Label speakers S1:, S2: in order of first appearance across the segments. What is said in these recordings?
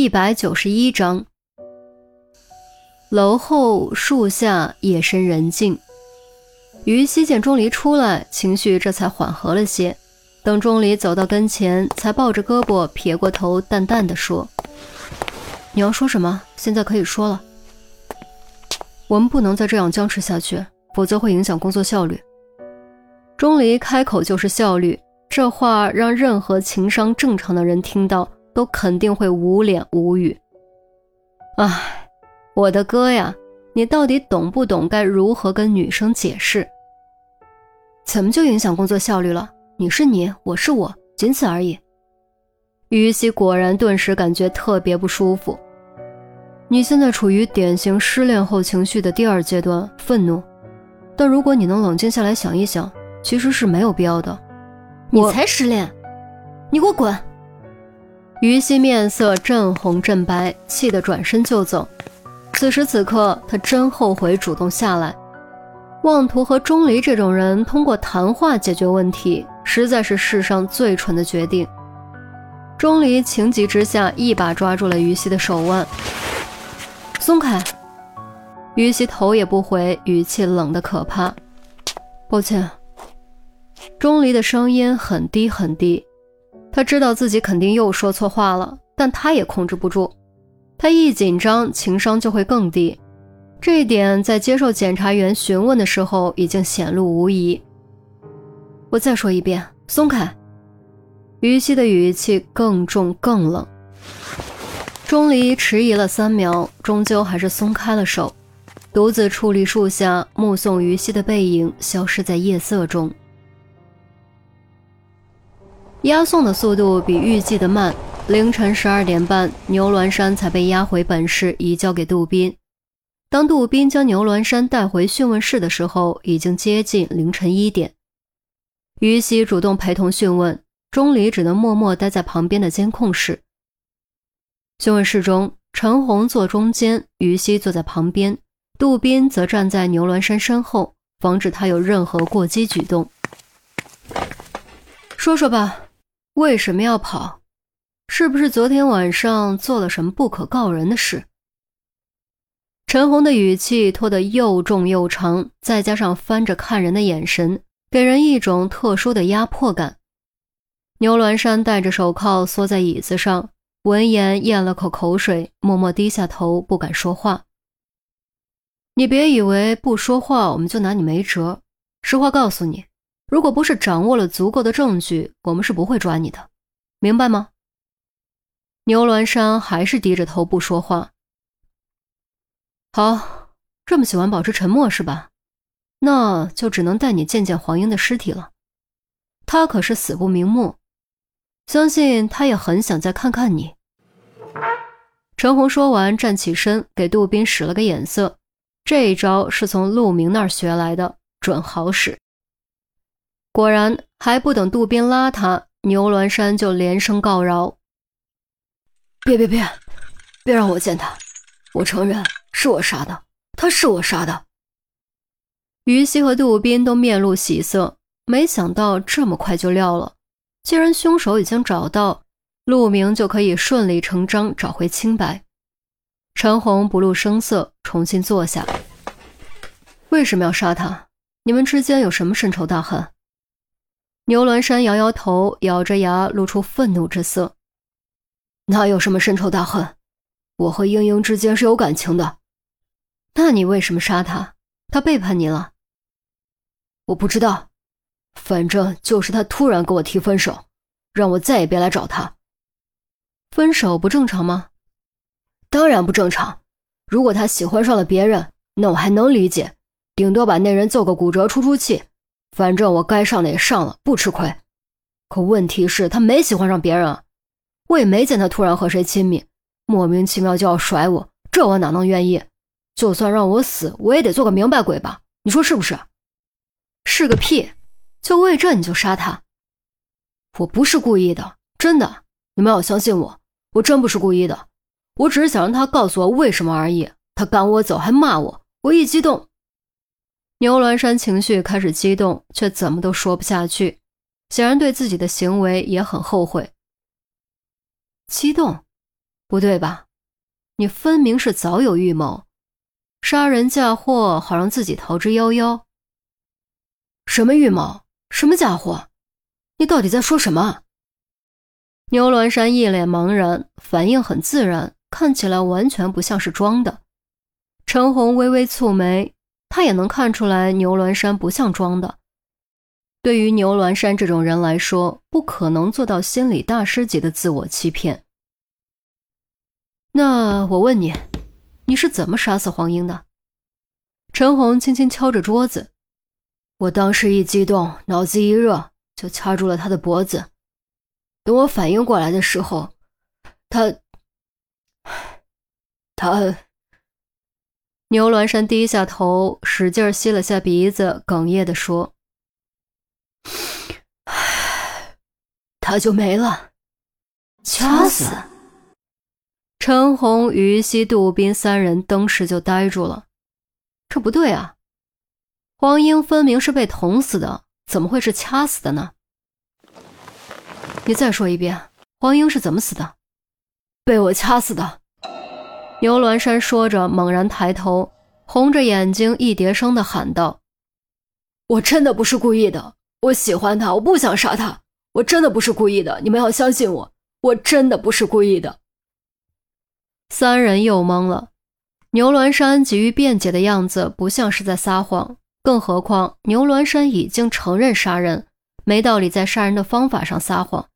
S1: 一百九十一章，楼后树下，夜深人静。于西见钟离出来，情绪这才缓和了些。等钟离走到跟前，才抱着胳膊撇过头，淡淡的说：“你要说什么？现在可以说了。我们不能再这样僵持下去，否则会影响工作效率。”钟离开口就是效率，这话让任何情商正常的人听到。都肯定会无脸无语。唉，我的哥呀，你到底懂不懂该如何跟女生解释？怎么就影响工作效率了？你是你，我是我，仅此而已。于西果然顿时感觉特别不舒服。你现在处于典型失恋后情绪的第二阶段，愤怒。但如果你能冷静下来想一想，其实是没有必要的。
S2: 你才失恋，你给我滚！
S1: 于西面色正红正白，气得转身就走。此时此刻，他真后悔主动下来。妄图和钟离这种人通过谈话解决问题，实在是世上最蠢的决定。钟离情急之下，一把抓住了于西的手腕，松开。于西头也不回，语气冷得可怕。抱歉。钟离的声音很低很低。他知道自己肯定又说错话了，但他也控制不住。他一紧张，情商就会更低。这一点在接受检察员询问的时候已经显露无遗。我再说一遍，松开。于西的语气更重更冷。钟离迟疑了三秒，终究还是松开了手，独自矗立树下，目送于西的背影消失在夜色中。押送的速度比预计的慢，凌晨十二点半，牛峦山才被押回本市，移交给杜宾。当杜宾将牛峦山带回讯问室的时候，已经接近凌晨一点。于西主动陪同讯问，钟离只能默默待在旁边的监控室。讯问室中，陈红坐中间，于西坐在旁边，杜宾则站在牛峦山身后，防止他有任何过激举动。说说吧。为什么要跑？是不是昨天晚上做了什么不可告人的事？陈红的语气拖得又重又长，再加上翻着看人的眼神，给人一种特殊的压迫感。牛峦山戴着手铐缩在椅子上，闻言咽了口口水，默默低下头，不敢说话。你别以为不说话我们就拿你没辙。实话告诉你。如果不是掌握了足够的证据，我们是不会抓你的，明白吗？牛峦山还是低着头不说话。好，这么喜欢保持沉默是吧？那就只能带你见见黄英的尸体了。他可是死不瞑目，相信他也很想再看看你。陈红说完，站起身，给杜宾使了个眼色，这一招是从陆明那儿学来的，准好使。果然，还不等杜宾拉他，牛峦山就连声告饶：“
S2: 别别别，别让我见他！我承认是我杀的，他是我杀的。”
S1: 于西和杜宾都面露喜色，没想到这么快就撂了。既然凶手已经找到，陆明就可以顺理成章找回清白。陈红不露声色，重新坐下。为什么要杀他？你们之间有什么深仇大恨？牛峦山摇摇头，咬着牙，露出愤怒之色。
S2: 哪有什么深仇大恨？我和英英之间是有感情的。
S1: 那你为什么杀他？他背叛你了？
S2: 我不知道，反正就是他突然跟我提分手，让我再也别来找他。
S1: 分手不正常吗？
S2: 当然不正常。如果他喜欢上了别人，那我还能理解，顶多把那人揍个骨折出出气。反正我该上的也上了，不吃亏。可问题是，他没喜欢上别人啊，我也没见他突然和谁亲密，莫名其妙就要甩我，这我哪能愿意？就算让我死，我也得做个明白鬼吧？你说是不是？
S1: 是个屁！就为这你就杀他？
S2: 我不是故意的，真的，你们要相信我，我真不是故意的，我只是想让他告诉我为什么而已。他赶我走还骂我，我一激动。
S1: 牛峦山情绪开始激动，却怎么都说不下去，显然对自己的行为也很后悔。激动？不对吧？你分明是早有预谋，杀人嫁祸，好让自己逃之夭夭。
S2: 什么预谋？什么嫁祸？你到底在说什么？
S1: 牛峦山一脸茫然，反应很自然，看起来完全不像是装的。陈红微微蹙眉，他也能看出来牛峦山不像装的。对于牛峦山这种人来说，不可能做到心理大师级的自我欺骗。那我问你，你是怎么杀死黄英的？陈红轻轻敲着桌子。
S2: 我当时一激动，脑子一热，就掐住了他的脖子。等我反应过来的时候，他，他……
S1: 牛峦山低下头，使劲吸了下鼻子，哽咽地说：“
S2: 他就没了，
S1: 掐死。”陈红、于西、杜斌三人当时就呆住了。这不对啊！黄英分明是被捅死的，怎么会是掐死的呢？你再说一遍，黄英是怎么死的？
S2: 被我掐死的。
S1: 牛峦山说着，猛然抬头，红着眼睛，一叠声的喊道：“
S2: 我真的不是故意的，我喜欢他，我不想杀他，我真的不是故意的，你们要相信我，我真的不是故意的。”
S1: 三人又懵了，牛峦山急于辩解的样子不像是在撒谎，更何况牛峦山已经承认杀人，没道理在杀人的方法上撒谎。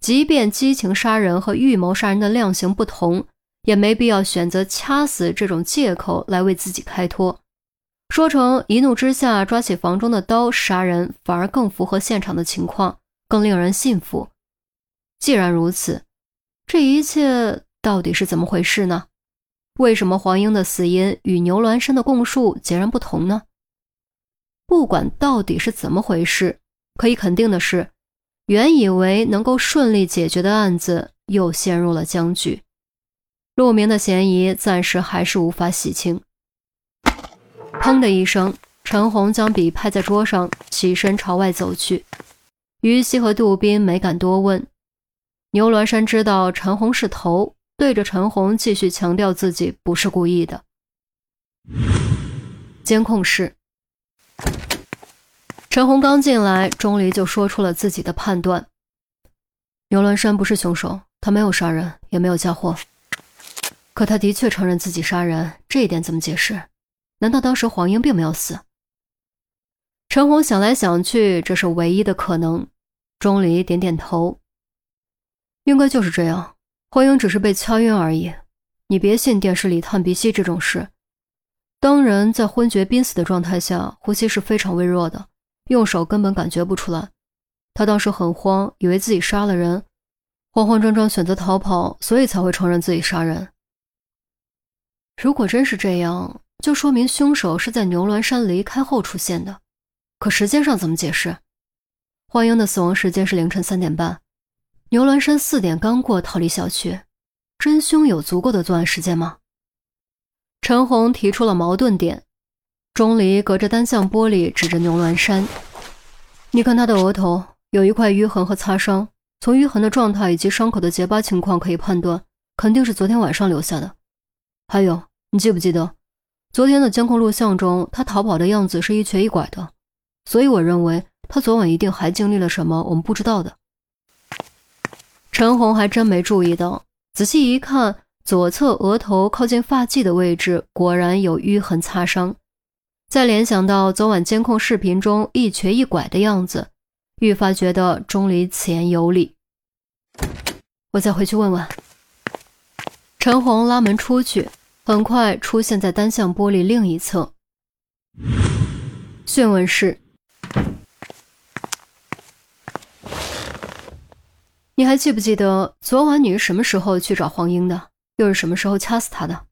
S1: 即便激情杀人和预谋杀人的量刑不同，也没必要选择掐死这种借口来为自己开脱，说成一怒之下抓起房中的刀杀人，反而更符合现场的情况，更令人信服。既然如此，这一切。到底是怎么回事呢？为什么黄英的死因与牛峦山的供述截然不同呢？不管到底是怎么回事，可以肯定的是，原以为能够顺利解决的案子又陷入了僵局。陆明的嫌疑暂时还是无法洗清。砰的一声，陈红将笔拍在桌上，起身朝外走去。于西和杜宾没敢多问。牛峦山知道陈红是头。对着陈红继续强调自己不是故意的。监控室，陈红刚进来，钟离就说出了自己的判断：牛峦山不是凶手，他没有杀人，也没有嫁祸。可他的确承认自己杀人，这一点怎么解释？难道当时黄英并没有死？陈红想来想去，这是唯一的可能。钟离点点头，应该就是这样。黄英只是被掐晕而已，你别信电视里探鼻息这种事。当人在昏厥濒死的状态下，呼吸是非常微弱的，用手根本感觉不出来。他当时很慌，以为自己杀了人，慌慌张张选择逃跑，所以才会承认自己杀人。如果真是这样，就说明凶手是在牛峦山离开后出现的。可时间上怎么解释？欢英的死亡时间是凌晨三点半。牛峦山四点刚过，逃离小区，真凶有足够的作案时间吗？陈红提出了矛盾点。钟离隔着单向玻璃指着牛峦山：“你看他的额头有一块淤痕和擦伤，从淤痕的状态以及伤口的结疤情况可以判断，肯定是昨天晚上留下的。还有，你记不记得昨天的监控录像中，他逃跑的样子是一瘸一拐的？所以我认为他昨晚一定还经历了什么我们不知道的。”陈红还真没注意到，仔细一看，左侧额头靠近发际的位置果然有淤痕擦伤。再联想到昨晚监控视频中一瘸一拐的样子，愈发觉得钟离此言有理。我再回去问问。陈红拉门出去，很快出现在单向玻璃另一侧讯问室。你还记不记得昨晚你是什么时候去找黄英的？又是什么时候掐死他的？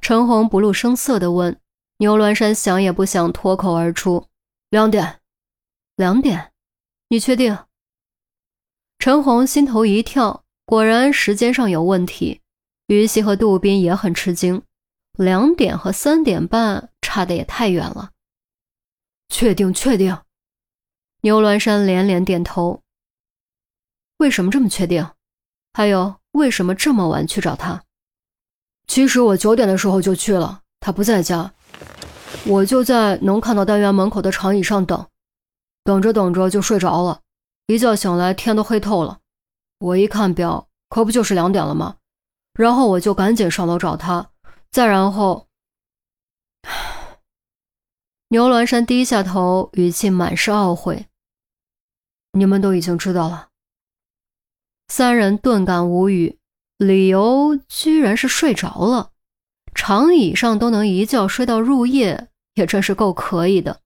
S1: 陈红不露声色的问。牛峦山想也不想，脱口而出：“两点。”两点？你确定？陈红心头一跳，果然时间上有问题。于西和杜宾也很吃惊，两点和三点半差的也太远了。
S2: 确定，确定。
S1: 牛峦山连连点头。为什么这么确定？还有，为什么这么晚去找他？
S2: 其实我九点的时候就去了，他不在家，我就在能看到单元门口的长椅上等，等着等着就睡着了，一觉醒来天都黑透了。我一看表，可不就是两点了吗？然后我就赶紧上楼找他，再然后，
S1: 牛峦山低下头，语气满是懊悔：“
S2: 你们都已经知道了。”
S1: 三人顿感无语，理由居然是睡着了，长椅上都能一觉睡到入夜，也真是够可以的。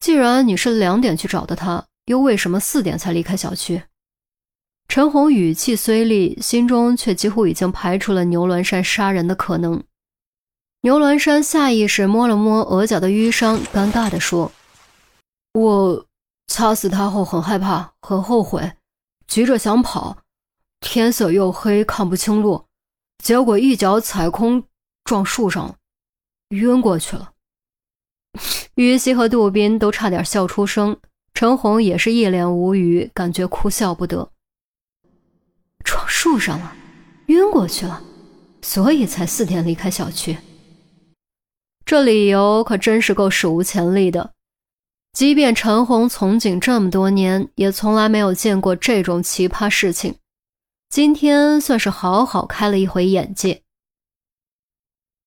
S1: 既然你是两点去找的他，又为什么四点才离开小区？陈红语气虽厉，心中却几乎已经排除了牛峦山杀人的可能。牛峦山下意识摸了摸额角的淤伤，尴尬地说：“
S2: 我擦死他后很害怕，很后悔。”急着想跑，天色又黑，看不清路，结果一脚踩空，撞树上，晕过去了。
S1: 于西和杜宾都差点笑出声，陈红也是一脸无语，感觉哭笑不得。树上了，晕过去了，所以才四点离开小区。这理由可真是够史无前例的。即便陈红从警这么多年，也从来没有见过这种奇葩事情。今天算是好好开了一回眼界。